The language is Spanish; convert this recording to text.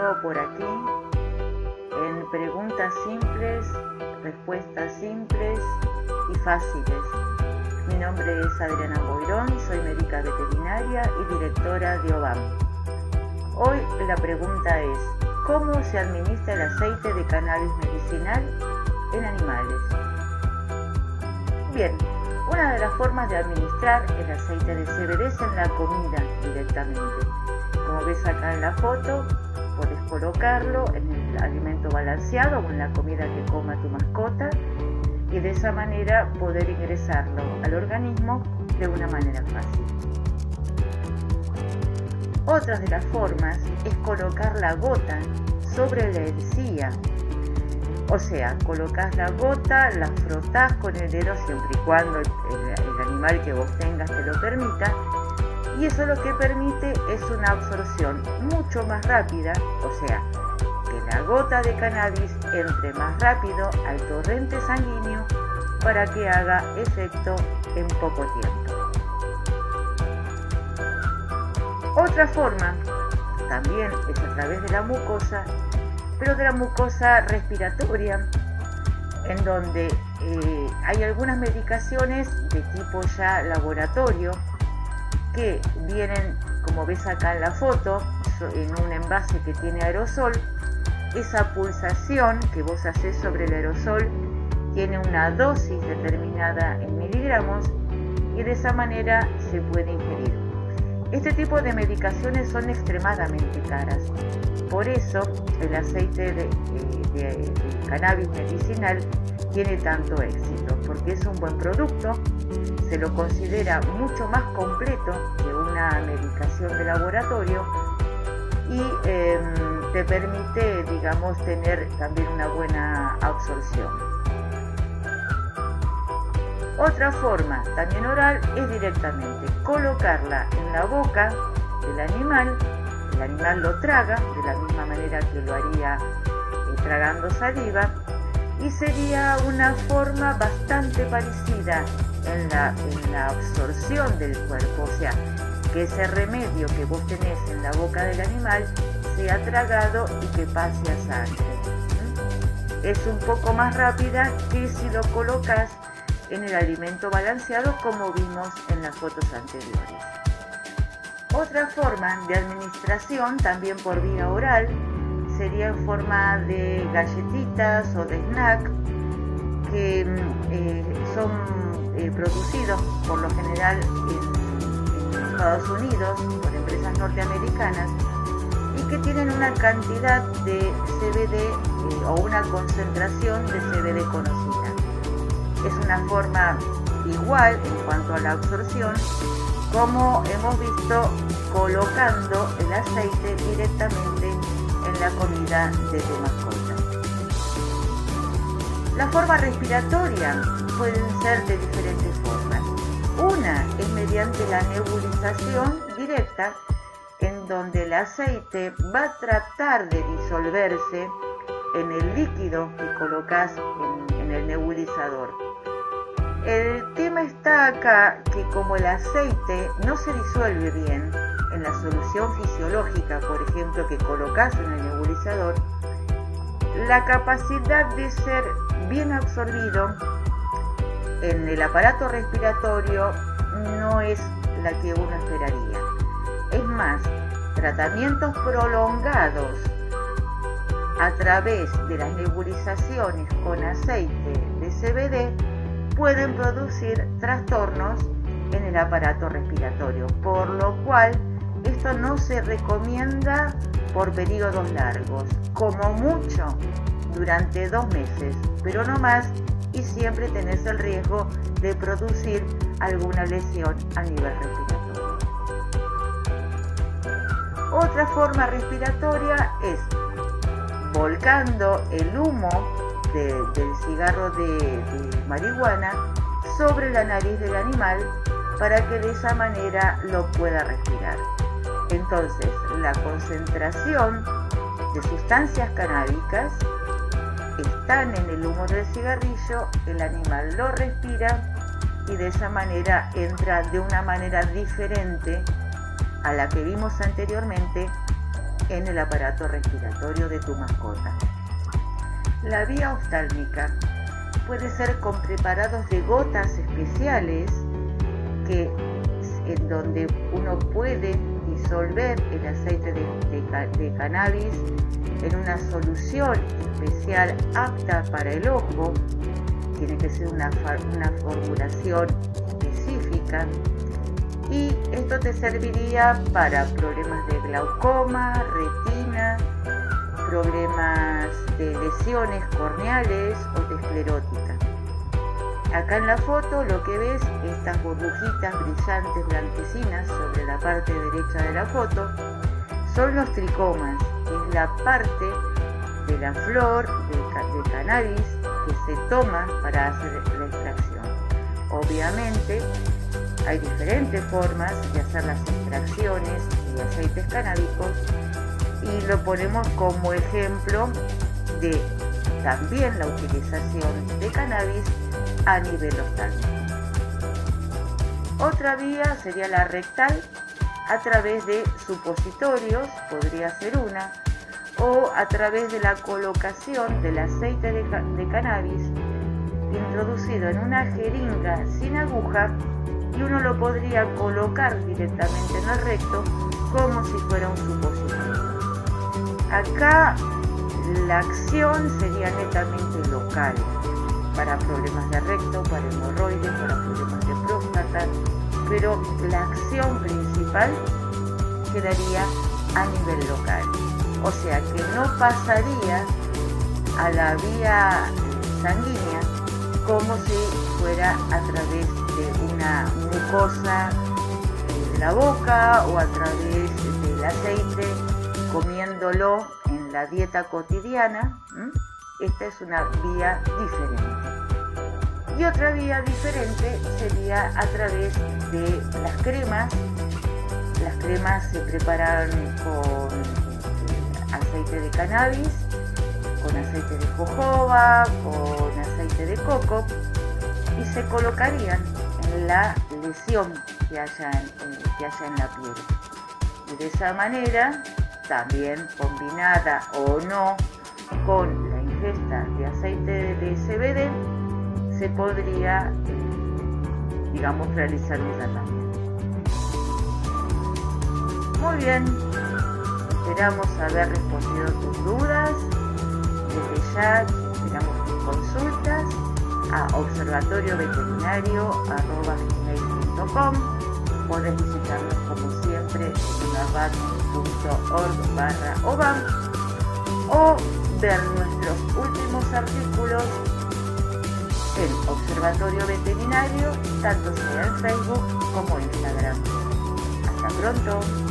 nuevo por aquí en preguntas simples, respuestas simples y fáciles. Mi nombre es Adriana Boirón, soy médica veterinaria y directora de OBAM. Hoy la pregunta es, ¿cómo se administra el aceite de cannabis medicinal en animales? Bien, una de las formas de administrar el aceite de CBD es en la comida directamente. Como ves acá en la foto, colocarlo en el alimento balanceado o en la comida que coma tu mascota y de esa manera poder ingresarlo al organismo de una manera fácil. Otra de las formas es colocar la gota sobre la encía. O sea, colocas la gota, la frotás con el dedo siempre y cuando el, el animal que vos tengas te lo permita y eso lo que permite es una absorción mucho más rápida, o sea, que la gota de cannabis entre más rápido al torrente sanguíneo para que haga efecto en poco tiempo. Otra forma también es a través de la mucosa, pero de la mucosa respiratoria, en donde eh, hay algunas medicaciones de tipo ya laboratorio que vienen, como ves acá en la foto, en un envase que tiene aerosol. Esa pulsación que vos haces sobre el aerosol tiene una dosis determinada en miligramos y de esa manera se puede ingerir. Este tipo de medicaciones son extremadamente caras. Por eso el aceite de, de cannabis medicinal tiene tanto éxito, porque es un buen producto, se lo considera mucho más completo que una medicación de laboratorio y em, te permite, digamos, tener también una buena absorción. Otra forma, también oral, es directamente colocarla en la boca del animal, el animal lo traga de la misma manera que lo haría eh, tragando saliva y sería una forma bastante parecida en la, absorción del cuerpo, o sea, que ese remedio que vos tenés en la boca del animal sea tragado y que pase a sangre. Es un poco más rápida que si lo colocas en el alimento balanceado como vimos en las fotos anteriores. Otra forma de administración, también por vía oral, sería en forma de galletitas o de snack que eh, son eh, producidos por lo general en, Estados Unidos por empresas norteamericanas y que tienen una cantidad de CBD eh, o una concentración de CBD conocida. Es una forma igual en cuanto a la absorción como hemos visto colocando el aceite directamente en la comida de tu mascota. La forma respiratoria pueden ser de diferentes formas. Una es mediante la nebulización directa, en donde el aceite va a tratar de disolverse en el líquido que colocas en, el nebulizador. El tema está acá que como el aceite no se disuelve bien en la solución fisiológica, por ejemplo, que colocas en el la capacidad de ser bien absorbido en el aparato respiratorio no es la que uno esperaría. Es más, tratamientos prolongados a través de las nebulizaciones con aceite de CBD pueden producir trastornos en el aparato respiratorio, por lo cual esto no se recomienda por periodos largos, como mucho durante dos meses, pero no más y siempre tenés el riesgo de producir alguna lesión a nivel respiratorio. Otra forma respiratoria es volcando el humo del cigarro de, de marihuana sobre la nariz del animal para que de esa manera lo pueda respirar. Entonces, la concentración de sustancias canábicas están en el humo del cigarrillo, el animal lo respira y de esa manera entra de una manera diferente a la que vimos anteriormente en el aparato respiratorio de tu mascota. La vía oftálmica puede ser con preparados de gotas especiales que en donde uno puede disolver el aceite de, cannabis en una solución especial apta para el ojo. Tiene que ser una, formulación específica y esto te serviría para problemas de glaucoma, retina, problemas de lesiones corneales o de esclerótica. Acá en la foto lo que ves, estas burbujitas brillantes blanquecinas sobre la parte derecha de la foto, son los tricomas, es la parte de la flor de, cannabis que se toma para hacer la extracción. Obviamente hay diferentes formas de hacer las extracciones de aceites canábicos y lo ponemos como ejemplo de también la utilización de cannabis a nivel oftálmico. Otra vía sería la rectal a través de supositorios, podría ser una, o a través de la colocación del aceite de, de cannabis introducido en una jeringa sin aguja y uno lo podría colocar directamente en el recto como si fuera un supositorio. Acá la acción sería netamente local, para problemas de recto, para hemorroides, para problemas de próstata, pero la acción principal quedaría a nivel local. O sea que no pasaría a la vía sanguínea como si fuera a través de una mucosa de la boca o a través del aceite comiéndolo en la dieta cotidiana. Esta es una vía diferente. Y otra vía diferente sería a través de las cremas. Las cremas se preparan con este, aceite de cannabis, con aceite de jojoba, con aceite de coco y se colocarían en la lesión que haya en, que haya en la piel. Y de esa manera, también combinada o no con de aceite de CBD se podría, eh, digamos, realizar un tratamiento. Muy bien, esperamos haber respondido tus dudas. Desde ya esperamos tus consultas a observatorioveterinario.com. Puedes visitarnos como siempre en barra o ver nuestros últimos artículos en Observatorio Veterinario, tanto sea en Facebook como Instagram. Hasta pronto.